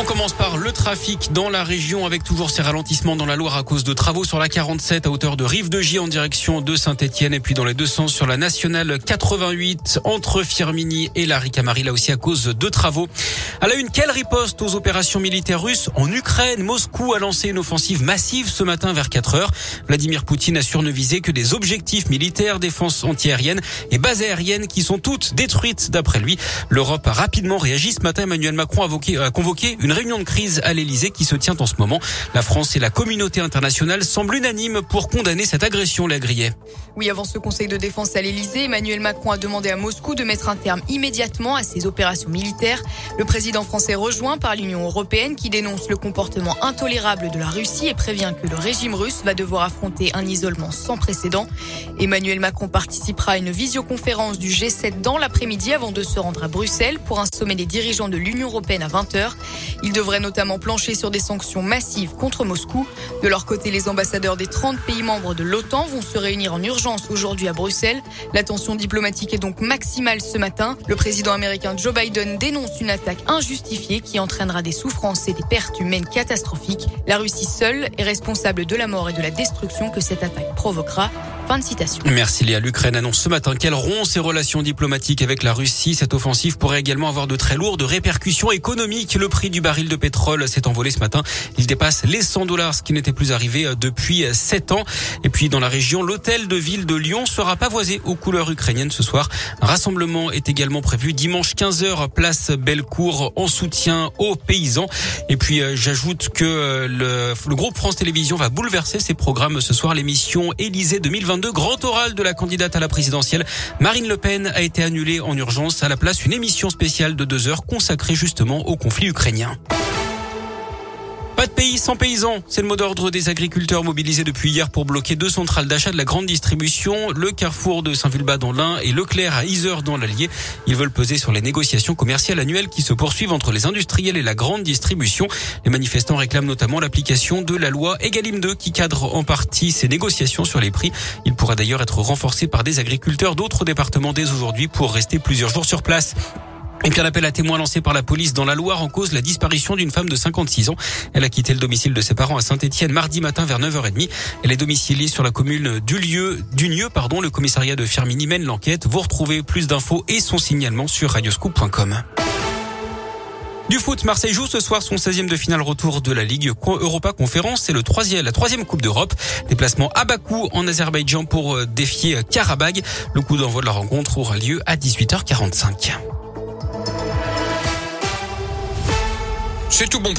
On commence par le trafic dans la région avec toujours ces ralentissements dans la Loire à cause de travaux sur la 47 à hauteur de Rive de J en direction de Saint-Etienne et puis dans les deux sens sur la nationale 88 entre Firmini et la Ricamari là aussi à cause de travaux. À la une, quelle riposte aux opérations militaires russes en Ukraine? Moscou a lancé une offensive massive ce matin vers 4 heures. Vladimir Poutine assure ne viser que des objectifs militaires, défense antiaérienne et bases aériennes qui sont toutes détruites d'après lui. L'Europe a rapidement réagi. Ce matin, Emmanuel Macron a, convoqué une réunion de crise à l'Elysée qui se tient en ce moment. La France et la communauté internationale semblent unanimes pour condamner cette agression, la grillée. Oui, avant ce conseil de défense à l'Elysée, Emmanuel Macron a demandé à Moscou de mettre un terme immédiatement à ses opérations militaires. Le président français rejoint par l'Union européenne qui dénonce le comportement intolérable de la Russie et prévient que le régime russe va devoir affronter un isolement sans précédent. Emmanuel Macron participera à une visioconférence du G7 dans l'après-midi avant de se rendre à Bruxelles pour un sommet des dirigeants de l'Union européenne à 20h. Il devrait notamment plancher sur des sanctions massives contre Moscou. De leur côté, les ambassadeurs des 30 pays membres de l'OTAN vont se réunir en urgence aujourd'hui à Bruxelles. La tension diplomatique est donc maximale ce matin. Le président américain Joe Biden dénonce une attaque injustifiée qui entraînera des souffrances et des pertes humaines catastrophiques. La Russie seule est responsable de la mort et de la destruction que cette attaque provoquera. Merci Léa. L'Ukraine annonce ce matin qu'elle rompt ses relations diplomatiques avec la Russie. Cette offensive pourrait également avoir de très lourdes répercussions économiques. Le prix du baril de pétrole s'est envolé ce matin. Il dépasse les 100 dollars, ce qui n'était plus arrivé euh, depuis 7 ans. Et puis dans la région, l'hôtel de ville de Lyon sera pavoisé aux couleurs ukrainiennes ce soir. Un rassemblement est également prévu dimanche 15h, place Bellecour, en soutien aux paysans. Et puis euh, j'ajoute que euh, le, le groupe France Télévisions va bouleverser ses programmes ce soir. L'émission Élysée 2022 de grand oral de la candidate à la présidentielle. Marine Le Pen a été annulée en urgence. À la place, une émission spéciale de deux heures consacrée justement au conflit ukrainien. Pays sans paysans. C'est le mot d'ordre des agriculteurs mobilisés depuis hier pour bloquer deux centrales d'achat de la grande distribution, le Carrefour de Saint-Vulbas dans l'Ain et Leclerc à Isère dans l'Allier. Ils veulent peser sur les négociations commerciales annuelles qui se poursuivent entre les industriels et la grande distribution. Les manifestants réclament notamment l'application de la loi Egalim 2 qui cadre en partie ces négociations sur les prix. Il pourra d'ailleurs être renforcé par des agriculteurs d'autres départements dès aujourd'hui pour rester plusieurs jours sur place. Et puis un appel à témoins lancé par la police dans la Loire en cause la disparition d'une femme de 56 ans. Elle a quitté le domicile de ses parents à Saint-Etienne mardi matin vers 9h30. Elle est domiciliée sur la commune du lieu, du lieu, pardon. Le commissariat de Firmini mène l'enquête. Vous retrouvez plus d'infos et son signalement sur radioscoop.com. Du foot, Marseille joue ce soir son 16e de finale retour de la Ligue Europa Conférence. C'est le troisième, la troisième Coupe d'Europe. Déplacement à Bakou en Azerbaïdjan pour euh, défier Karabag. Le coup d'envoi de la rencontre aura lieu à 18h45. C'est tout bon pour